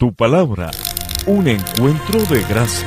Tu palabra, un encuentro de gracia.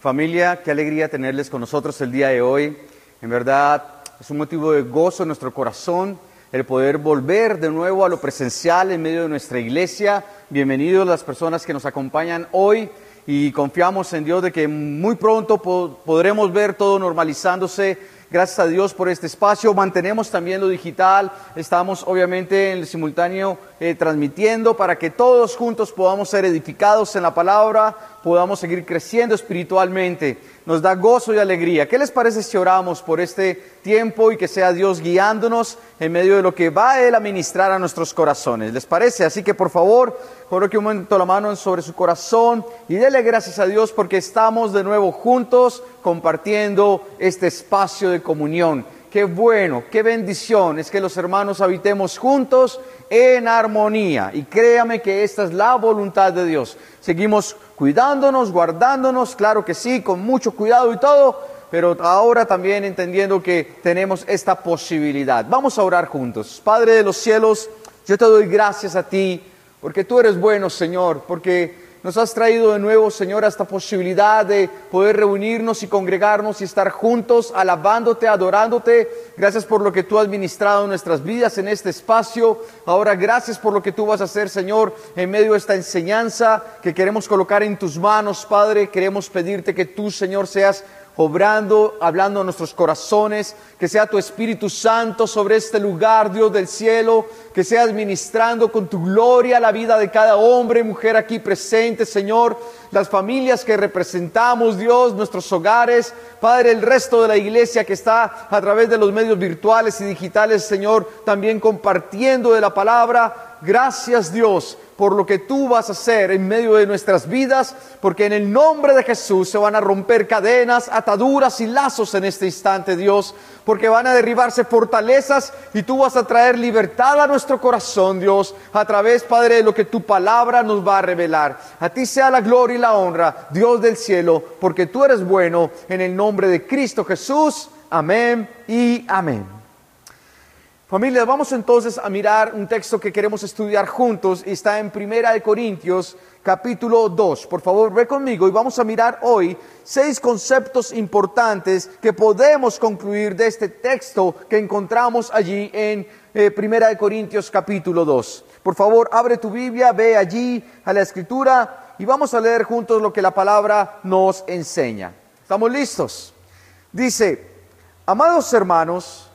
Familia, qué alegría tenerles con nosotros el día de hoy. En verdad, es un motivo de gozo en nuestro corazón el poder volver de nuevo a lo presencial en medio de nuestra iglesia. Bienvenidos las personas que nos acompañan hoy y confiamos en Dios de que muy pronto podremos ver todo normalizándose Gracias a Dios por este espacio. Mantenemos también lo digital. Estamos obviamente en el simultáneo eh, transmitiendo para que todos juntos podamos ser edificados en la palabra, podamos seguir creciendo espiritualmente. Nos da gozo y alegría. ¿Qué les parece si oramos por este tiempo y que sea Dios guiándonos en medio de lo que va Él a ministrar a nuestros corazones? ¿Les parece? Así que por favor, coloque un momento la mano sobre su corazón y dele gracias a Dios porque estamos de nuevo juntos compartiendo este espacio de comunión. Qué bueno, qué bendición es que los hermanos habitemos juntos en armonía. Y créame que esta es la voluntad de Dios. Seguimos cuidándonos, guardándonos, claro que sí, con mucho cuidado y todo, pero ahora también entendiendo que tenemos esta posibilidad. Vamos a orar juntos. Padre de los cielos, yo te doy gracias a ti, porque tú eres bueno, Señor, porque nos has traído de nuevo, Señor, esta posibilidad de poder reunirnos y congregarnos y estar juntos, alabándote, adorándote. Gracias por lo que tú has ministrado en nuestras vidas en este espacio. Ahora, gracias por lo que tú vas a hacer, Señor, en medio de esta enseñanza que queremos colocar en tus manos, Padre. Queremos pedirte que tú, Señor, seas obrando, hablando a nuestros corazones, que sea tu Espíritu Santo sobre este lugar, Dios del cielo, que seas ministrando con tu gloria la vida de cada hombre y mujer aquí presente, Señor, las familias que representamos, Dios, nuestros hogares, Padre, el resto de la iglesia que está a través de los medios virtuales y digitales, Señor, también compartiendo de la palabra. Gracias, Dios, por lo que tú vas a hacer en medio de nuestras vidas, porque en el nombre de Jesús se van a romper cadenas, ataduras y lazos en este instante, Dios, porque van a derribarse fortalezas y tú vas a traer libertad a nuestro corazón, Dios, a través, Padre, de lo que tu palabra nos va a revelar. A ti sea la gloria y la honra, Dios del cielo, porque tú eres bueno, en el nombre de Cristo Jesús. Amén y amén. Familia, vamos entonces a mirar un texto que queremos estudiar juntos y está en Primera de Corintios capítulo 2. Por favor, ve conmigo y vamos a mirar hoy seis conceptos importantes que podemos concluir de este texto que encontramos allí en eh, Primera de Corintios capítulo 2. Por favor, abre tu Biblia, ve allí a la escritura y vamos a leer juntos lo que la palabra nos enseña. ¿Estamos listos? Dice, amados hermanos,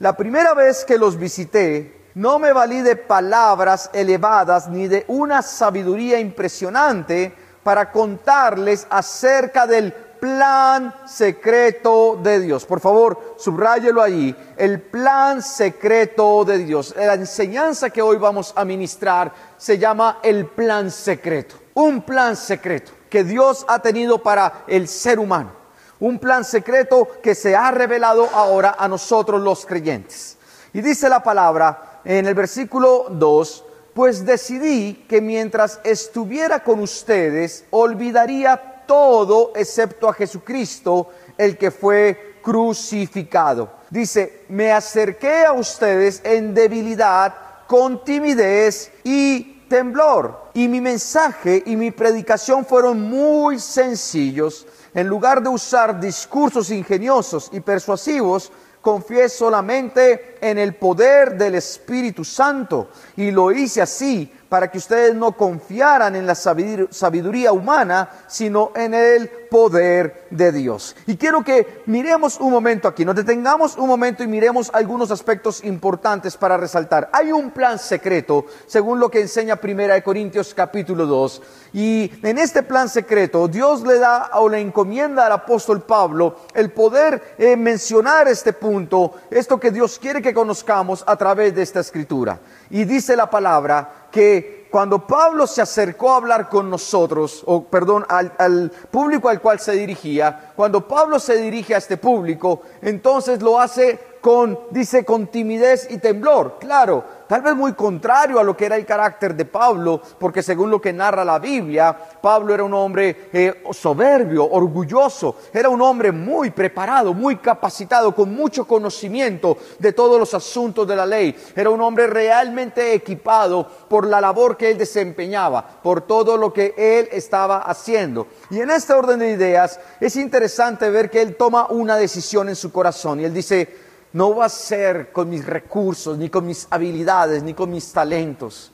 la primera vez que los visité, no me valí de palabras elevadas ni de una sabiduría impresionante para contarles acerca del plan secreto de Dios. Por favor, subráyelo allí. El plan secreto de Dios. La enseñanza que hoy vamos a ministrar se llama el plan secreto. Un plan secreto que Dios ha tenido para el ser humano un plan secreto que se ha revelado ahora a nosotros los creyentes. Y dice la palabra en el versículo 2, pues decidí que mientras estuviera con ustedes olvidaría todo excepto a Jesucristo, el que fue crucificado. Dice, me acerqué a ustedes en debilidad, con timidez y temblor. Y mi mensaje y mi predicación fueron muy sencillos en lugar de usar discursos ingeniosos y persuasivos, confié solamente en el poder del Espíritu Santo y lo hice así para que ustedes no confiaran en la sabiduría humana, sino en el poder de Dios. Y quiero que miremos un momento aquí, nos detengamos un momento y miremos algunos aspectos importantes para resaltar. Hay un plan secreto, según lo que enseña Primera de Corintios capítulo 2, y en este plan secreto Dios le da o le encomienda al apóstol Pablo el poder eh, mencionar este punto, esto que Dios quiere que conozcamos a través de esta escritura. Y dice la palabra que cuando Pablo se acercó a hablar con nosotros, o perdón, al, público al cual se dirigía, cuando Pablo se dirige a este público, entonces lo hace con, dice, con timidez y temblor. Claro, tal vez muy contrario a lo que era el carácter de Pablo, porque según lo que narra la Biblia, Pablo era un hombre eh, soberbio, orgulloso, era un hombre muy preparado, muy capacitado, con mucho conocimiento de todos los asuntos de la ley, era un hombre realmente equipado por la labor que él desempeñaba, por todo lo que él estaba haciendo. Y en este orden de ideas es interesante ver que él toma una decisión en su corazón y él dice, no va a ser con mis recursos, ni con mis habilidades, ni con mis talentos.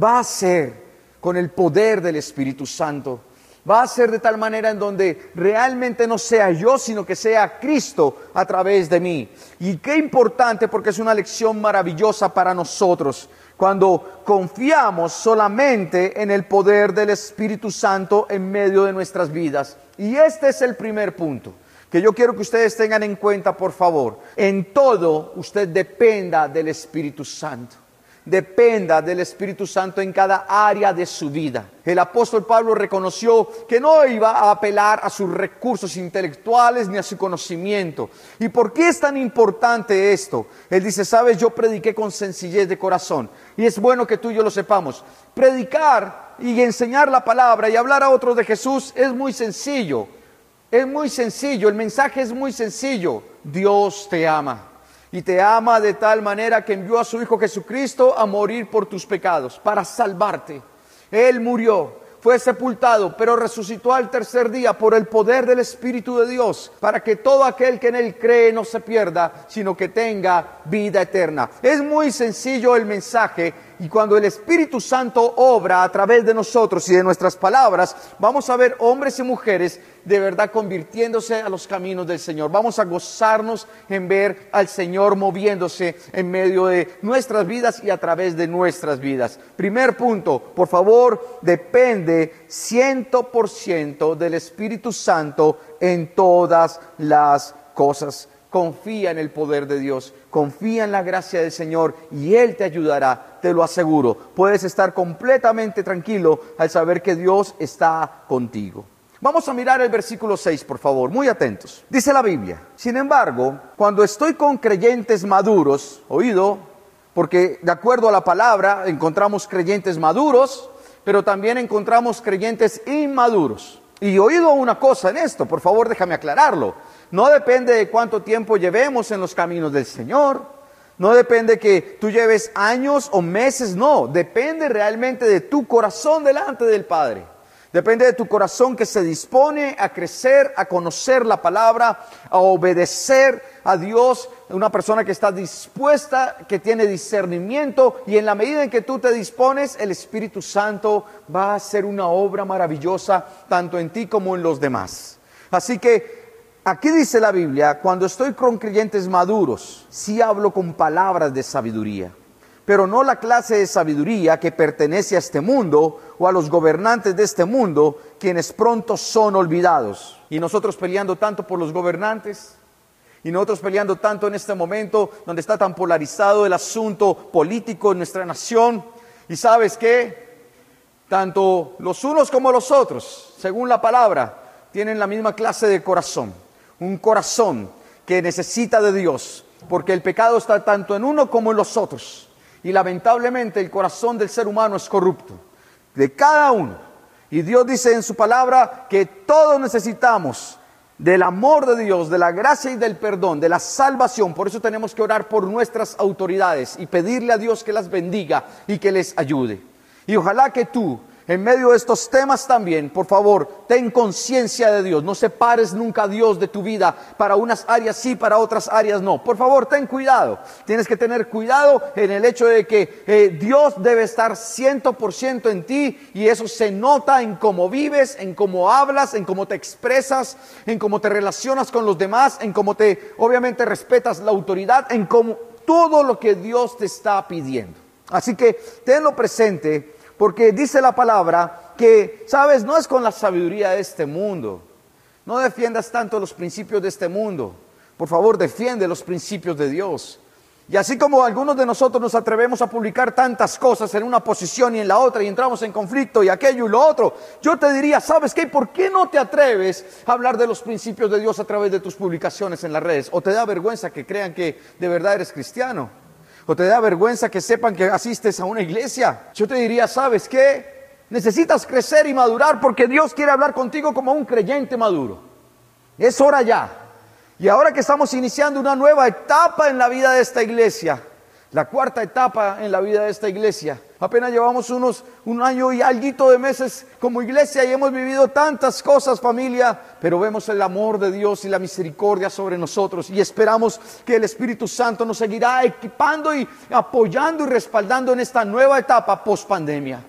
Va a ser con el poder del Espíritu Santo. Va a ser de tal manera en donde realmente no sea yo, sino que sea Cristo a través de mí. Y qué importante porque es una lección maravillosa para nosotros cuando confiamos solamente en el poder del Espíritu Santo en medio de nuestras vidas. Y este es el primer punto que yo quiero que ustedes tengan en cuenta, por favor. En todo usted dependa del Espíritu Santo. Dependa del Espíritu Santo en cada área de su vida. El apóstol Pablo reconoció que no iba a apelar a sus recursos intelectuales ni a su conocimiento. ¿Y por qué es tan importante esto? Él dice, sabes, yo prediqué con sencillez de corazón. Y es bueno que tú y yo lo sepamos. Predicar y enseñar la palabra y hablar a otros de Jesús es muy sencillo. Es muy sencillo, el mensaje es muy sencillo. Dios te ama. Y te ama de tal manera que envió a su Hijo Jesucristo a morir por tus pecados, para salvarte. Él murió, fue sepultado, pero resucitó al tercer día por el poder del Espíritu de Dios, para que todo aquel que en Él cree no se pierda, sino que tenga vida eterna. Es muy sencillo el mensaje y cuando el Espíritu Santo obra a través de nosotros y de nuestras palabras, vamos a ver hombres y mujeres de verdad convirtiéndose a los caminos del Señor. Vamos a gozarnos en ver al Señor moviéndose en medio de nuestras vidas y a través de nuestras vidas. Primer punto, por favor, depende ciento por ciento del Espíritu Santo en todas las cosas confía en el poder de Dios, confía en la gracia del Señor y Él te ayudará, te lo aseguro. Puedes estar completamente tranquilo al saber que Dios está contigo. Vamos a mirar el versículo 6, por favor, muy atentos. Dice la Biblia, sin embargo, cuando estoy con creyentes maduros, oído, porque de acuerdo a la palabra encontramos creyentes maduros, pero también encontramos creyentes inmaduros. Y oído una cosa en esto, por favor déjame aclararlo. No depende de cuánto tiempo llevemos en los caminos del Señor. No depende que tú lleves años o meses, no. Depende realmente de tu corazón delante del Padre. Depende de tu corazón que se dispone a crecer, a conocer la palabra, a obedecer a Dios. Una persona que está dispuesta, que tiene discernimiento y en la medida en que tú te dispones, el Espíritu Santo va a hacer una obra maravillosa tanto en ti como en los demás. Así que Aquí dice la Biblia, cuando estoy con creyentes maduros, sí hablo con palabras de sabiduría, pero no la clase de sabiduría que pertenece a este mundo o a los gobernantes de este mundo, quienes pronto son olvidados. Y nosotros peleando tanto por los gobernantes, y nosotros peleando tanto en este momento donde está tan polarizado el asunto político en nuestra nación. Y sabes qué? Tanto los unos como los otros, según la palabra, tienen la misma clase de corazón un corazón que necesita de Dios, porque el pecado está tanto en uno como en los otros. Y lamentablemente el corazón del ser humano es corrupto, de cada uno. Y Dios dice en su palabra que todos necesitamos del amor de Dios, de la gracia y del perdón, de la salvación. Por eso tenemos que orar por nuestras autoridades y pedirle a Dios que las bendiga y que les ayude. Y ojalá que tú en medio de estos temas también, por favor, ten conciencia de Dios. No separes nunca a Dios de tu vida. Para unas áreas sí, para otras áreas no. Por favor, ten cuidado. Tienes que tener cuidado en el hecho de que eh, Dios debe estar ciento por ciento en ti y eso se nota en cómo vives, en cómo hablas, en cómo te expresas, en cómo te relacionas con los demás, en cómo te, obviamente, respetas la autoridad, en cómo todo lo que Dios te está pidiendo. Así que tenlo presente porque dice la palabra que, sabes, no es con la sabiduría de este mundo. No defiendas tanto los principios de este mundo. Por favor, defiende los principios de Dios. Y así como algunos de nosotros nos atrevemos a publicar tantas cosas en una posición y en la otra y entramos en conflicto y aquello y lo otro, yo te diría, ¿sabes qué? ¿Por qué no te atreves a hablar de los principios de Dios a través de tus publicaciones en las redes? ¿O te da vergüenza que crean que de verdad eres cristiano? O te da vergüenza que sepan que asistes a una iglesia, yo te diría, ¿sabes qué? Necesitas crecer y madurar porque Dios quiere hablar contigo como un creyente maduro. Es hora ya. Y ahora que estamos iniciando una nueva etapa en la vida de esta iglesia, la cuarta etapa en la vida de esta iglesia, apenas llevamos unos un año y algo de meses como iglesia y hemos vivido tantas cosas familia, pero vemos el amor de Dios y la misericordia sobre nosotros y esperamos que el Espíritu Santo nos seguirá equipando y apoyando y respaldando en esta nueva etapa post pandemia.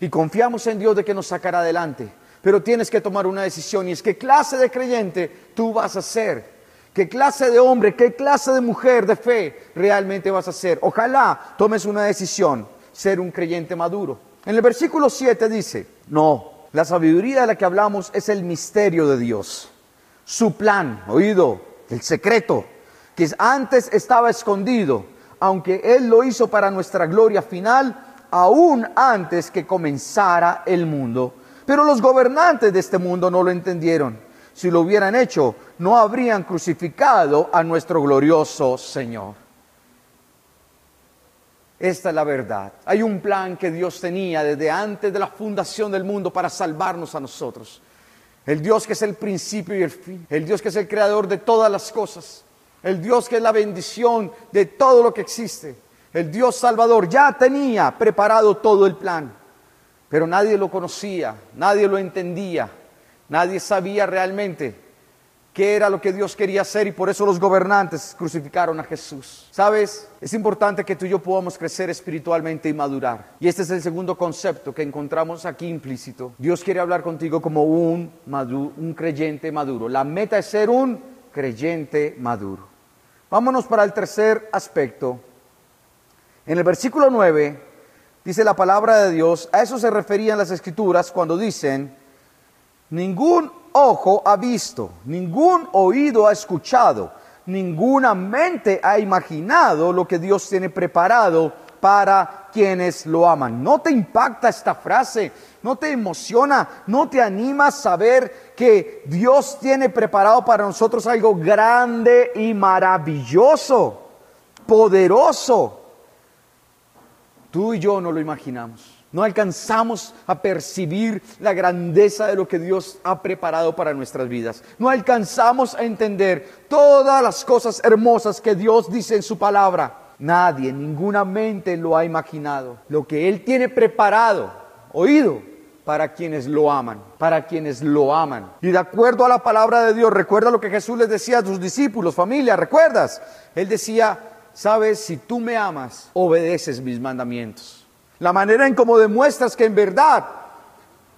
Y confiamos en Dios de que nos sacará adelante. Pero tienes que tomar una decisión y es qué clase de creyente tú vas a ser. ¿Qué clase de hombre, qué clase de mujer de fe realmente vas a ser? Ojalá tomes una decisión, ser un creyente maduro. En el versículo 7 dice, no, la sabiduría de la que hablamos es el misterio de Dios. Su plan, oído, el secreto, que antes estaba escondido, aunque Él lo hizo para nuestra gloria final, aún antes que comenzara el mundo. Pero los gobernantes de este mundo no lo entendieron. Si lo hubieran hecho, no habrían crucificado a nuestro glorioso Señor. Esta es la verdad. Hay un plan que Dios tenía desde antes de la fundación del mundo para salvarnos a nosotros. El Dios que es el principio y el fin. El Dios que es el creador de todas las cosas. El Dios que es la bendición de todo lo que existe. El Dios Salvador ya tenía preparado todo el plan, pero nadie lo conocía, nadie lo entendía, nadie sabía realmente qué era lo que Dios quería hacer y por eso los gobernantes crucificaron a Jesús. ¿Sabes? Es importante que tú y yo podamos crecer espiritualmente y madurar. Y este es el segundo concepto que encontramos aquí implícito. Dios quiere hablar contigo como un, un creyente maduro. La meta es ser un creyente maduro. Vámonos para el tercer aspecto en el versículo 9 dice la palabra de Dios, a eso se referían las escrituras cuando dicen, ningún ojo ha visto, ningún oído ha escuchado, ninguna mente ha imaginado lo que Dios tiene preparado para quienes lo aman. ¿No te impacta esta frase? ¿No te emociona? ¿No te anima a saber que Dios tiene preparado para nosotros algo grande y maravilloso, poderoso? Tú y yo no lo imaginamos. No alcanzamos a percibir la grandeza de lo que Dios ha preparado para nuestras vidas. No alcanzamos a entender todas las cosas hermosas que Dios dice en su palabra. Nadie, ninguna mente lo ha imaginado. Lo que Él tiene preparado, oído, para quienes lo aman, para quienes lo aman. Y de acuerdo a la palabra de Dios, recuerda lo que Jesús les decía a sus discípulos, familia, ¿recuerdas? Él decía, sabes, si tú me amas, obedeces mis mandamientos. La manera en cómo demuestras que en verdad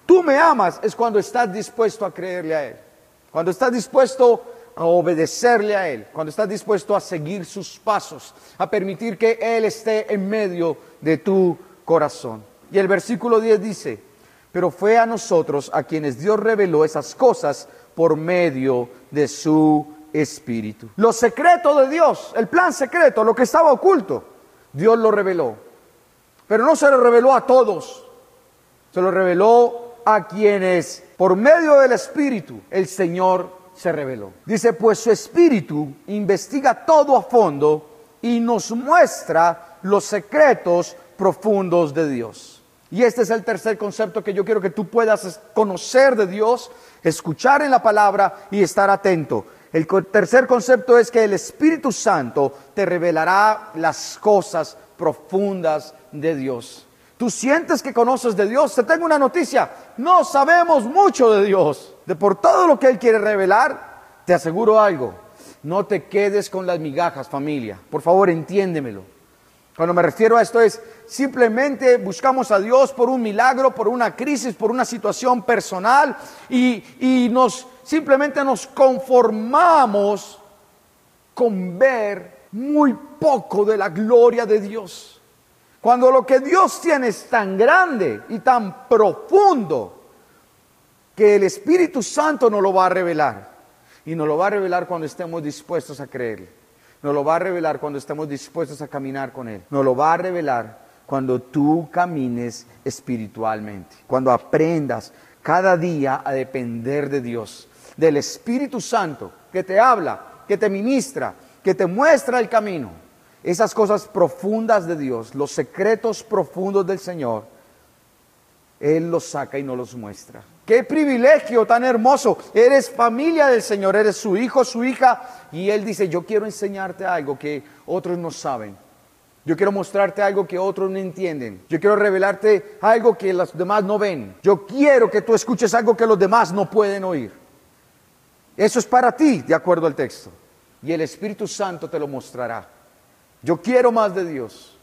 tú me amas es cuando estás dispuesto a creerle a Él, cuando estás dispuesto a obedecerle a Él, cuando estás dispuesto a seguir sus pasos, a permitir que Él esté en medio de tu corazón. Y el versículo 10 dice, pero fue a nosotros a quienes Dios reveló esas cosas por medio de su espíritu. Lo secreto de Dios, el plan secreto, lo que estaba oculto, Dios lo reveló. Pero no se lo reveló a todos, se lo reveló a quienes por medio del espíritu el Señor se reveló. Dice, pues su espíritu investiga todo a fondo y nos muestra los secretos profundos de Dios. Y este es el tercer concepto que yo quiero que tú puedas conocer de Dios, escuchar en la palabra y estar atento. El tercer concepto es que el Espíritu Santo te revelará las cosas profundas de Dios. Tú sientes que conoces de Dios. Te tengo una noticia. No sabemos mucho de Dios. De por todo lo que Él quiere revelar, te aseguro algo. No te quedes con las migajas, familia. Por favor, entiéndemelo. Cuando me refiero a esto es simplemente buscamos a Dios por un milagro, por una crisis, por una situación personal y, y nos simplemente nos conformamos con ver muy poco de la gloria de Dios. Cuando lo que Dios tiene es tan grande y tan profundo que el Espíritu Santo nos lo va a revelar. Y nos lo va a revelar cuando estemos dispuestos a creerle. Nos lo va a revelar cuando estemos dispuestos a caminar con Él. Nos lo va a revelar cuando tú camines espiritualmente. Cuando aprendas cada día a depender de Dios del Espíritu Santo que te habla, que te ministra, que te muestra el camino. esas cosas profundas de Dios, los secretos profundos del Señor, Él los saca y no los muestra. Qué privilegio tan hermoso. Eres familia del Señor, eres su hijo, su hija. Y Él dice, yo quiero enseñarte algo que otros no saben. Yo quiero mostrarte algo que otros no entienden. Yo quiero revelarte algo que los demás no ven. Yo quiero que tú escuches algo que los demás no pueden oír. Eso es para ti, de acuerdo al texto. Y el Espíritu Santo te lo mostrará. Yo quiero más de Dios.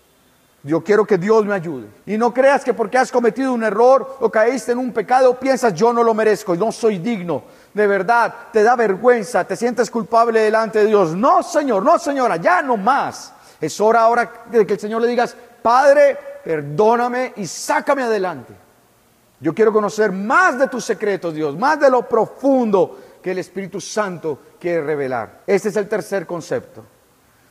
Yo quiero que Dios me ayude. Y no creas que porque has cometido un error o caíste en un pecado, piensas yo no lo merezco, no soy digno. De verdad, te da vergüenza, te sientes culpable delante de Dios. No, Señor, no, señora, ya no más. Es hora ahora de que el Señor le digas, Padre, perdóname y sácame adelante. Yo quiero conocer más de tus secretos, Dios, más de lo profundo que el Espíritu Santo quiere revelar. Este es el tercer concepto.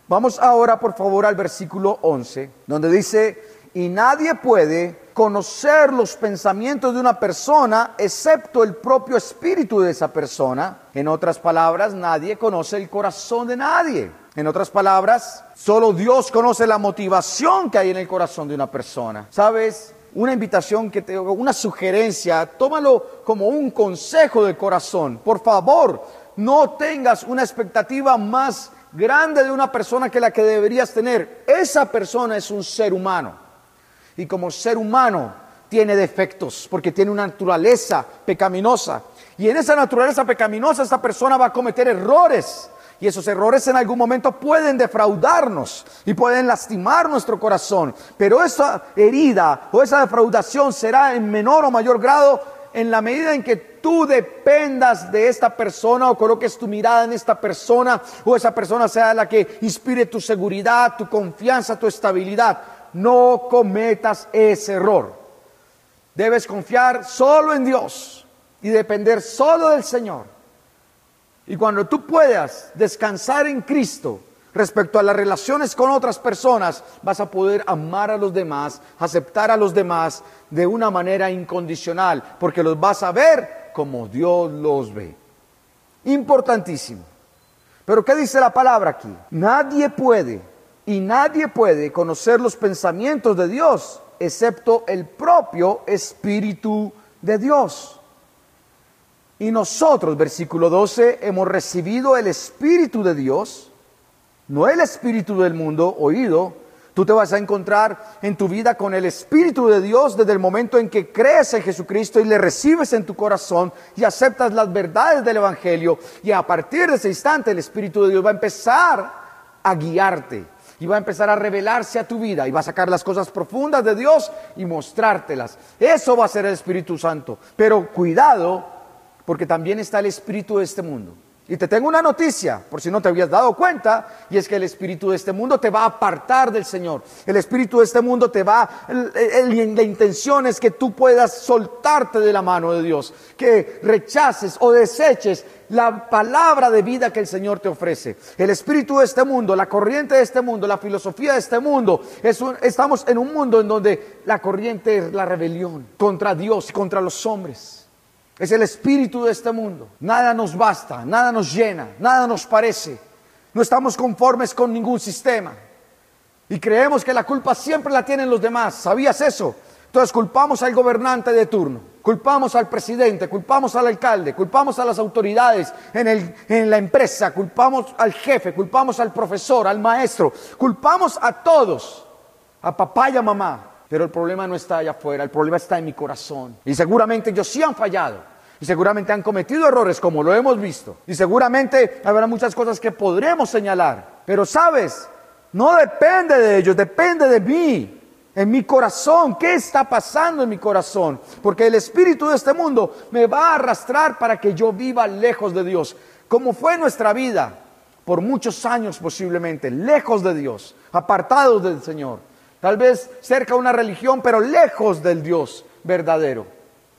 Vamos ahora, por favor, al versículo 11, donde dice, y nadie puede conocer los pensamientos de una persona excepto el propio espíritu de esa persona. En otras palabras, nadie conoce el corazón de nadie. En otras palabras, solo Dios conoce la motivación que hay en el corazón de una persona. ¿Sabes? Una invitación que te una sugerencia, tómalo como un consejo de corazón. Por favor, no tengas una expectativa más grande de una persona que la que deberías tener. Esa persona es un ser humano. Y como ser humano tiene defectos, porque tiene una naturaleza pecaminosa. Y en esa naturaleza pecaminosa esta persona va a cometer errores. Y esos errores en algún momento pueden defraudarnos y pueden lastimar nuestro corazón. Pero esa herida o esa defraudación será en menor o mayor grado en la medida en que tú dependas de esta persona o coloques tu mirada en esta persona o esa persona sea la que inspire tu seguridad, tu confianza, tu estabilidad, no cometas ese error. Debes confiar solo en Dios y depender solo del Señor. Y cuando tú puedas descansar en Cristo, respecto a las relaciones con otras personas, vas a poder amar a los demás, aceptar a los demás de una manera incondicional, porque los vas a ver como Dios los ve. Importantísimo. Pero ¿qué dice la palabra aquí? Nadie puede y nadie puede conocer los pensamientos de Dios excepto el propio Espíritu de Dios. Y nosotros, versículo 12, hemos recibido el Espíritu de Dios no el espíritu del mundo oído. Tú te vas a encontrar en tu vida con el Espíritu de Dios desde el momento en que crees en Jesucristo y le recibes en tu corazón y aceptas las verdades del Evangelio. Y a partir de ese instante el Espíritu de Dios va a empezar a guiarte y va a empezar a revelarse a tu vida y va a sacar las cosas profundas de Dios y mostrártelas. Eso va a ser el Espíritu Santo. Pero cuidado, porque también está el Espíritu de este mundo. Y te tengo una noticia, por si no te habías dado cuenta, y es que el espíritu de este mundo te va a apartar del Señor. El espíritu de este mundo te va, la intención es que tú puedas soltarte de la mano de Dios, que rechaces o deseches la palabra de vida que el Señor te ofrece. El espíritu de este mundo, la corriente de este mundo, la filosofía de este mundo, estamos en un mundo en donde la corriente es la rebelión contra Dios y contra los hombres. Es el espíritu de este mundo. Nada nos basta, nada nos llena, nada nos parece. No estamos conformes con ningún sistema. Y creemos que la culpa siempre la tienen los demás. ¿Sabías eso? Entonces culpamos al gobernante de turno, culpamos al presidente, culpamos al alcalde, culpamos a las autoridades en, en la empresa, culpamos al jefe, culpamos al profesor, al maestro, culpamos a todos, a papá y a mamá. Pero el problema no está allá afuera, el problema está en mi corazón. Y seguramente ellos sí han fallado. Y seguramente han cometido errores como lo hemos visto. Y seguramente habrá muchas cosas que podremos señalar. Pero sabes, no depende de ellos, depende de mí, en mi corazón. ¿Qué está pasando en mi corazón? Porque el espíritu de este mundo me va a arrastrar para que yo viva lejos de Dios. Como fue nuestra vida por muchos años posiblemente, lejos de Dios, apartados del Señor. Tal vez cerca de una religión, pero lejos del Dios verdadero.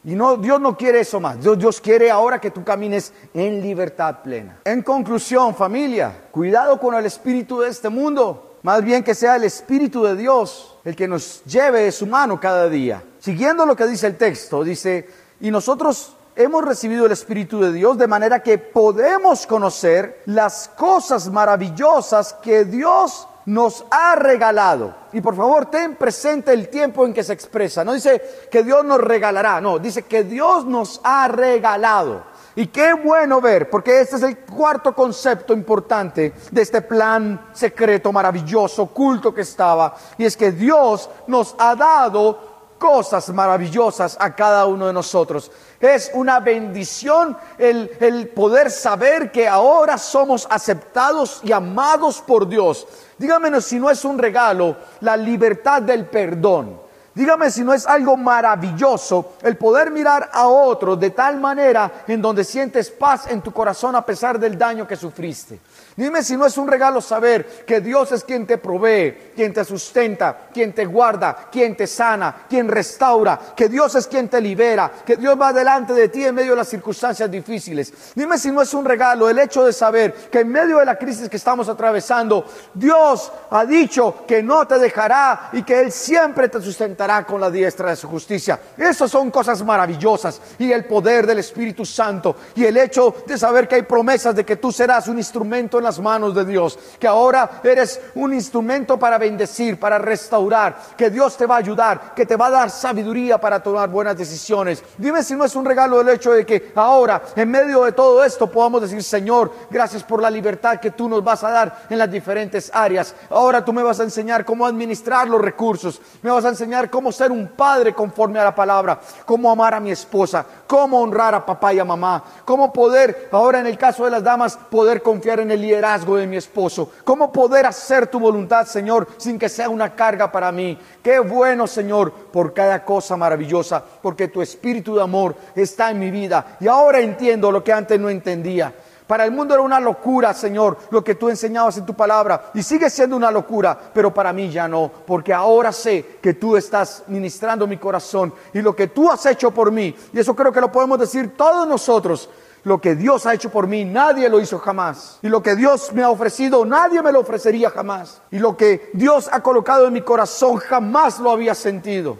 Y no, Dios no quiere eso más. Dios, Dios quiere ahora que tú camines en libertad plena. En conclusión, familia, cuidado con el espíritu de este mundo. Más bien que sea el espíritu de Dios el que nos lleve de su mano cada día. Siguiendo lo que dice el texto, dice, y nosotros hemos recibido el Espíritu de Dios de manera que podemos conocer las cosas maravillosas que Dios nos ha regalado. Y por favor, ten presente el tiempo en que se expresa. No dice que Dios nos regalará, no, dice que Dios nos ha regalado. Y qué bueno ver, porque este es el cuarto concepto importante de este plan secreto, maravilloso, oculto que estaba. Y es que Dios nos ha dado cosas maravillosas a cada uno de nosotros. Es una bendición el, el, poder saber que ahora somos aceptados y amados por Dios. Dígame si no es un regalo la libertad del perdón. Dígame si no es algo maravilloso el poder mirar a otro de tal manera en donde sientes paz en tu corazón a pesar del daño que sufriste. Dime si no es un regalo saber que Dios es quien te provee, quien te sustenta, quien te guarda, quien te sana, quien restaura, que Dios es quien te libera, que Dios va delante de ti en medio de las circunstancias difíciles. Dime si no es un regalo el hecho de saber que en medio de la crisis que estamos atravesando, Dios ha dicho que no te dejará y que Él siempre te sustentará con la diestra de su justicia. Esas son cosas maravillosas y el poder del Espíritu Santo y el hecho de saber que hay promesas de que tú serás un instrumento en las manos de Dios, que ahora eres un instrumento para bendecir, para restaurar, que Dios te va a ayudar, que te va a dar sabiduría para tomar buenas decisiones. Dime si no es un regalo el hecho de que ahora, en medio de todo esto, podamos decir, Señor, gracias por la libertad que tú nos vas a dar en las diferentes áreas. Ahora tú me vas a enseñar cómo administrar los recursos, me vas a enseñar cómo ser un padre conforme a la palabra, cómo amar a mi esposa, cómo honrar a papá y a mamá, cómo poder, ahora en el caso de las damas, poder confiar en el de mi esposo, cómo poder hacer tu voluntad, Señor, sin que sea una carga para mí. Qué bueno, Señor, por cada cosa maravillosa, porque tu espíritu de amor está en mi vida y ahora entiendo lo que antes no entendía. Para el mundo era una locura, Señor, lo que tú enseñabas en tu palabra. Y sigue siendo una locura, pero para mí ya no, porque ahora sé que tú estás ministrando mi corazón y lo que tú has hecho por mí. Y eso creo que lo podemos decir todos nosotros. Lo que Dios ha hecho por mí, nadie lo hizo jamás. Y lo que Dios me ha ofrecido, nadie me lo ofrecería jamás. Y lo que Dios ha colocado en mi corazón, jamás lo había sentido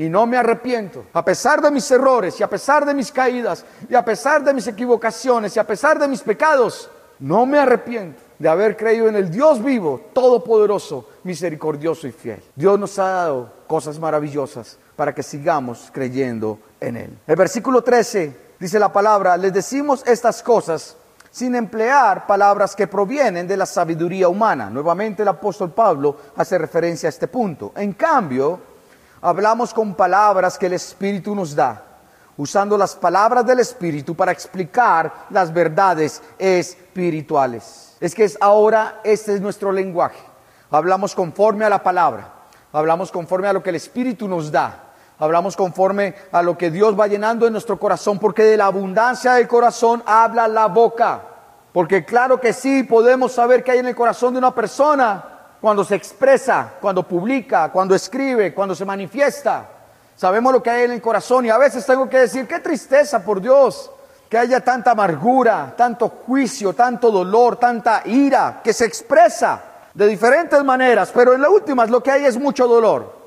y no me arrepiento. A pesar de mis errores y a pesar de mis caídas y a pesar de mis equivocaciones y a pesar de mis pecados, no me arrepiento de haber creído en el Dios vivo, todopoderoso, misericordioso y fiel. Dios nos ha dado cosas maravillosas para que sigamos creyendo en Él. El versículo 13 dice la palabra, les decimos estas cosas sin emplear palabras que provienen de la sabiduría humana. Nuevamente el apóstol Pablo hace referencia a este punto. En cambio, hablamos con palabras que el Espíritu nos da, usando las palabras del Espíritu para explicar las verdades espirituales. Es que es ahora este es nuestro lenguaje. Hablamos conforme a la palabra, hablamos conforme a lo que el Espíritu nos da. Hablamos conforme a lo que Dios va llenando en nuestro corazón, porque de la abundancia del corazón habla la boca. Porque claro que sí, podemos saber que hay en el corazón de una persona cuando se expresa, cuando publica, cuando escribe, cuando se manifiesta. Sabemos lo que hay en el corazón y a veces tengo que decir, qué tristeza, por Dios, que haya tanta amargura, tanto juicio, tanto dolor, tanta ira, que se expresa de diferentes maneras, pero en la última lo que hay es mucho dolor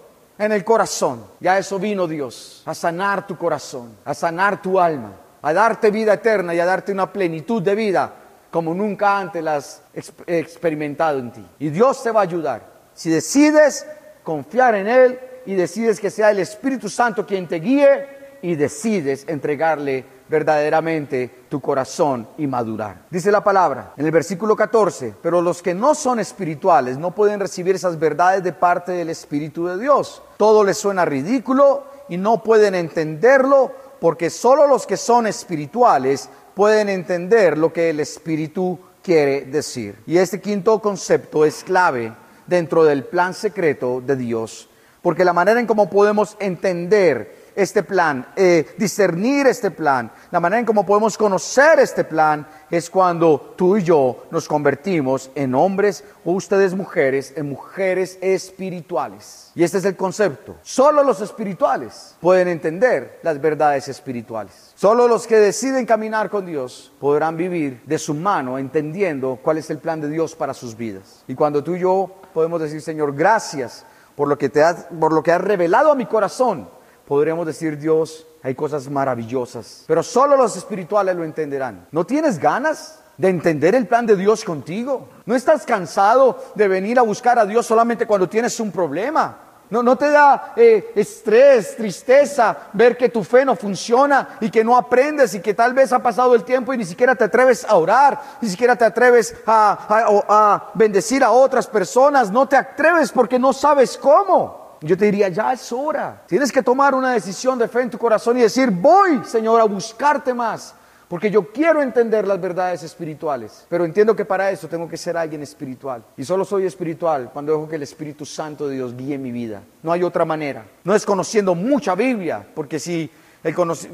en el corazón. Ya eso vino Dios, a sanar tu corazón, a sanar tu alma, a darte vida eterna y a darte una plenitud de vida como nunca antes las has experimentado en ti. Y Dios te va a ayudar. Si decides confiar en Él y decides que sea el Espíritu Santo quien te guíe y decides entregarle verdaderamente tu corazón y madurar. Dice la palabra en el versículo 14, pero los que no son espirituales no pueden recibir esas verdades de parte del Espíritu de Dios. Todo les suena ridículo y no pueden entenderlo porque solo los que son espirituales pueden entender lo que el Espíritu quiere decir. Y este quinto concepto es clave dentro del plan secreto de Dios, porque la manera en cómo podemos entender este plan, eh, discernir este plan, la manera en cómo podemos conocer este plan es cuando tú y yo nos convertimos en hombres o ustedes mujeres, en mujeres espirituales. Y este es el concepto. Solo los espirituales pueden entender las verdades espirituales. Solo los que deciden caminar con Dios podrán vivir de su mano entendiendo cuál es el plan de Dios para sus vidas. Y cuando tú y yo podemos decir, Señor, gracias por lo que, te has, por lo que has revelado a mi corazón, podremos decir, Dios, hay cosas maravillosas, pero solo los espirituales lo entenderán. ¿No tienes ganas de entender el plan de Dios contigo? ¿No estás cansado de venir a buscar a Dios solamente cuando tienes un problema? No, no te da eh, estrés, tristeza ver que tu fe no funciona y que no aprendes y que tal vez ha pasado el tiempo y ni siquiera te atreves a orar, ni siquiera te atreves a, a bendecir a otras personas, no te atreves porque no sabes cómo. Yo te diría, ya es hora. Tienes que tomar una decisión de fe en tu corazón y decir, voy, Señor, a buscarte más. Porque yo quiero entender las verdades espirituales, pero entiendo que para eso tengo que ser alguien espiritual. Y solo soy espiritual cuando dejo que el Espíritu Santo de Dios guíe mi vida. No hay otra manera. No es conociendo mucha Biblia, porque si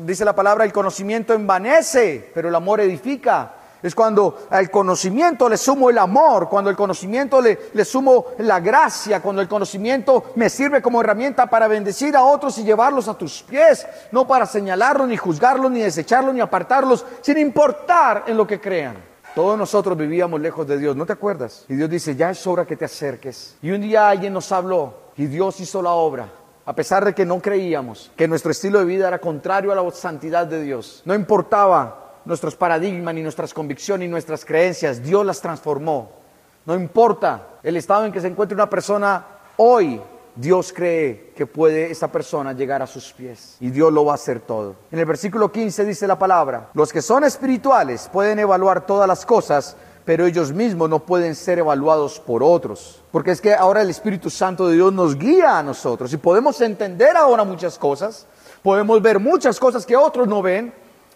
dice la palabra, el conocimiento envanece, pero el amor edifica. Es cuando al conocimiento le sumo el amor, cuando el conocimiento le, le, sumo la gracia, cuando el conocimiento me sirve como herramienta para bendecir a otros y llevarlos a tus pies, no para señalarlos, ni juzgarlos, ni desecharlos, ni apartarlos, sin importar en lo que crean. Todos nosotros vivíamos lejos de Dios, ¿no te acuerdas? Y Dios dice, ya es hora que te acerques. Y un día alguien nos habló y Dios hizo la obra. A pesar de que no creíamos, que nuestro estilo de vida era contrario a la santidad de Dios. No importaba nuestros paradigmas, ni nuestras convicciones, ni nuestras creencias. Dios las transformó. No importa el estado en que se encuentre una persona hoy, Dios cree que puede esa persona llegar a sus pies y Dios lo va a hacer todo. En el versículo 15 dice la palabra, los que son espirituales pueden evaluar todas las cosas, pero ellos mismos no pueden ser evaluados por otros. Porque es que ahora el Espíritu Santo de Dios nos guía a nosotros y podemos entender ahora muchas cosas, podemos ver muchas cosas que otros no ven,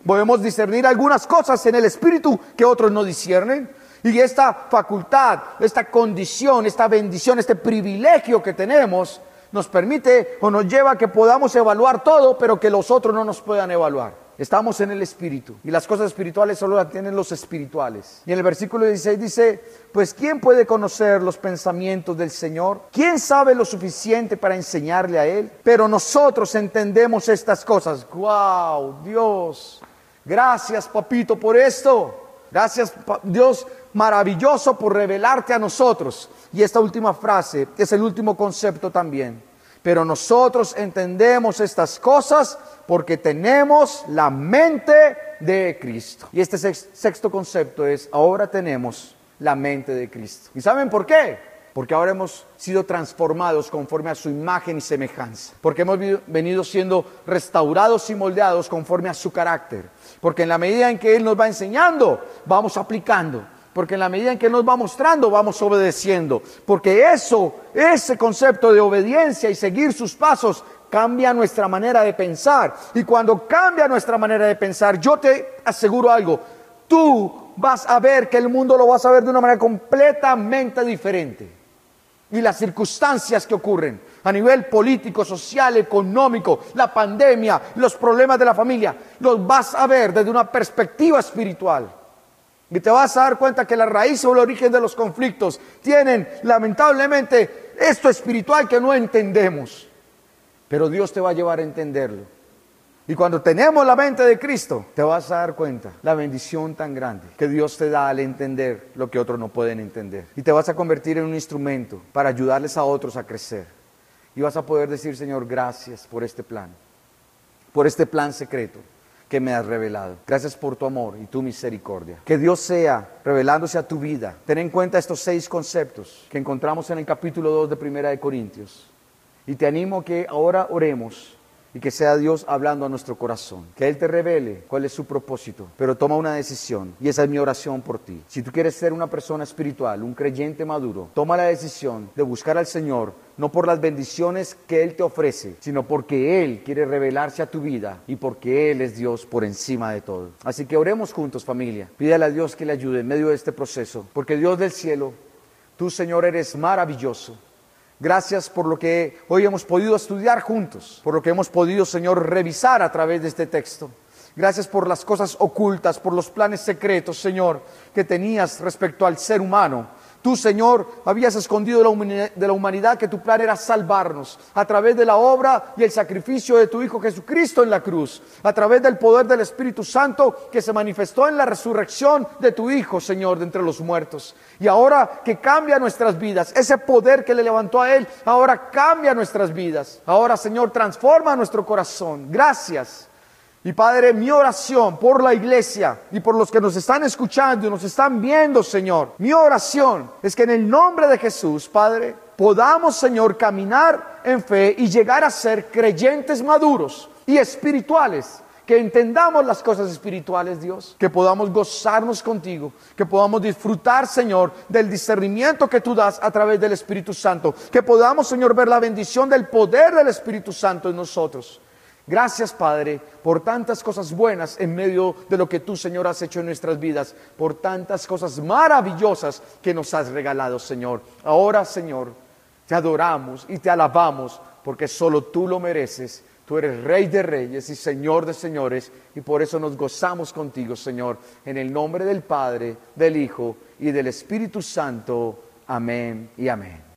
Podemos discernir algunas cosas en el espíritu que otros no disciernen. Y esta facultad, esta condición, esta bendición, este privilegio que tenemos nos permite o nos lleva a que podamos evaluar todo, pero que los otros no nos puedan evaluar. Estamos en el espíritu y las cosas espirituales solo las tienen los espirituales. Y en el versículo 16 dice, pues ¿quién puede conocer los pensamientos del Señor? ¿Quién sabe lo suficiente para enseñarle a Él? Pero nosotros entendemos estas cosas. ¡Wow! Dios Gracias, papito, por esto. Gracias, Dios maravilloso, por revelarte a nosotros. Y esta última frase es el último concepto también. Pero nosotros entendemos estas cosas porque tenemos la mente de Cristo. Y este sexto concepto es, ahora tenemos la mente de Cristo. ¿Y saben por qué? porque ahora hemos sido transformados conforme a su imagen y semejanza, porque hemos venido siendo restaurados y moldeados conforme a su carácter, porque en la medida en que Él nos va enseñando, vamos aplicando, porque en la medida en que nos va mostrando, vamos obedeciendo, porque eso, ese concepto de obediencia y seguir sus pasos, cambia nuestra manera de pensar, y cuando cambia nuestra manera de pensar, yo te aseguro algo, tú vas a ver que el mundo lo vas a ver de una manera completamente diferente. Y las circunstancias que ocurren a nivel político, social, económico, la pandemia, los problemas de la familia, los vas a ver desde una perspectiva espiritual. Y te vas a dar cuenta que la raíz o el origen de los conflictos tienen lamentablemente esto espiritual que no entendemos. Pero Dios te va a llevar a entenderlo. Y cuando tenemos la mente de Cristo, te vas a dar cuenta la bendición tan grande que Dios te da al entender lo que otros no pueden entender. Y te vas a convertir en un instrumento para ayudarles a otros a crecer. Y vas a poder decir, Señor, gracias por este plan, por este plan secreto que me has revelado. Gracias por tu amor y tu misericordia. Que Dios sea revelándose a tu vida. Ten en cuenta estos seis conceptos que encontramos en el capítulo 2 de Primera de Corintios. Y te animo a que ahora oremos y que sea Dios hablando a nuestro corazón. Que Él te revele cuál es su propósito, pero toma una decisión y esa es mi oración por ti. Si tú quieres ser una persona espiritual, un creyente maduro, toma la decisión de buscar al Señor no por las bendiciones que Él te ofrece, sino porque Él quiere revelarse a tu vida y porque Él es Dios por encima de todo. Así que oremos juntos familia. Pídale a Dios que le ayude en medio de este proceso, porque Dios del cielo, tú Señor eres maravilloso. Gracias por lo que hoy hemos podido estudiar juntos, por lo que hemos podido, Señor, revisar a través de este texto. Gracias por las cosas ocultas, por los planes secretos, Señor, que tenías respecto al ser humano Tú, Señor, habías escondido de la, humanidad, que tu plan era salvarnos a través de la obra y el sacrificio de tu Hijo Jesucristo en la cruz, a través del poder del Espíritu Santo que se manifestó en la resurrección de tu Hijo, Señor, de entre los muertos. Y ahora que cambia nuestras vidas, ese poder que le levantó a Él, ahora cambia nuestras vidas. Ahora, Señor, transforma nuestro corazón. Gracias. Y Padre, mi oración por la iglesia y por los que nos están escuchando y nos están viendo, Señor, mi oración es que en el nombre de Jesús, Padre, podamos, Señor, caminar en fe y llegar a ser creyentes maduros y espirituales. Que entendamos las cosas espirituales, Dios. Que podamos gozarnos contigo. Que podamos disfrutar, Señor, del discernimiento que tú das a través del Espíritu Santo. Que podamos, Señor, ver la bendición del poder del Espíritu Santo en nosotros. Gracias, Padre, por tantas cosas buenas en medio de lo que tú, Señor, has hecho en nuestras vidas, por tantas cosas maravillosas que nos has regalado, Señor. Ahora, Señor, te adoramos y te alabamos porque solo tú lo mereces. Tú eres Rey de Reyes y Señor de Señores y por eso nos gozamos contigo, Señor, en el nombre del Padre, del Hijo y del Espíritu Santo. Amén y amén.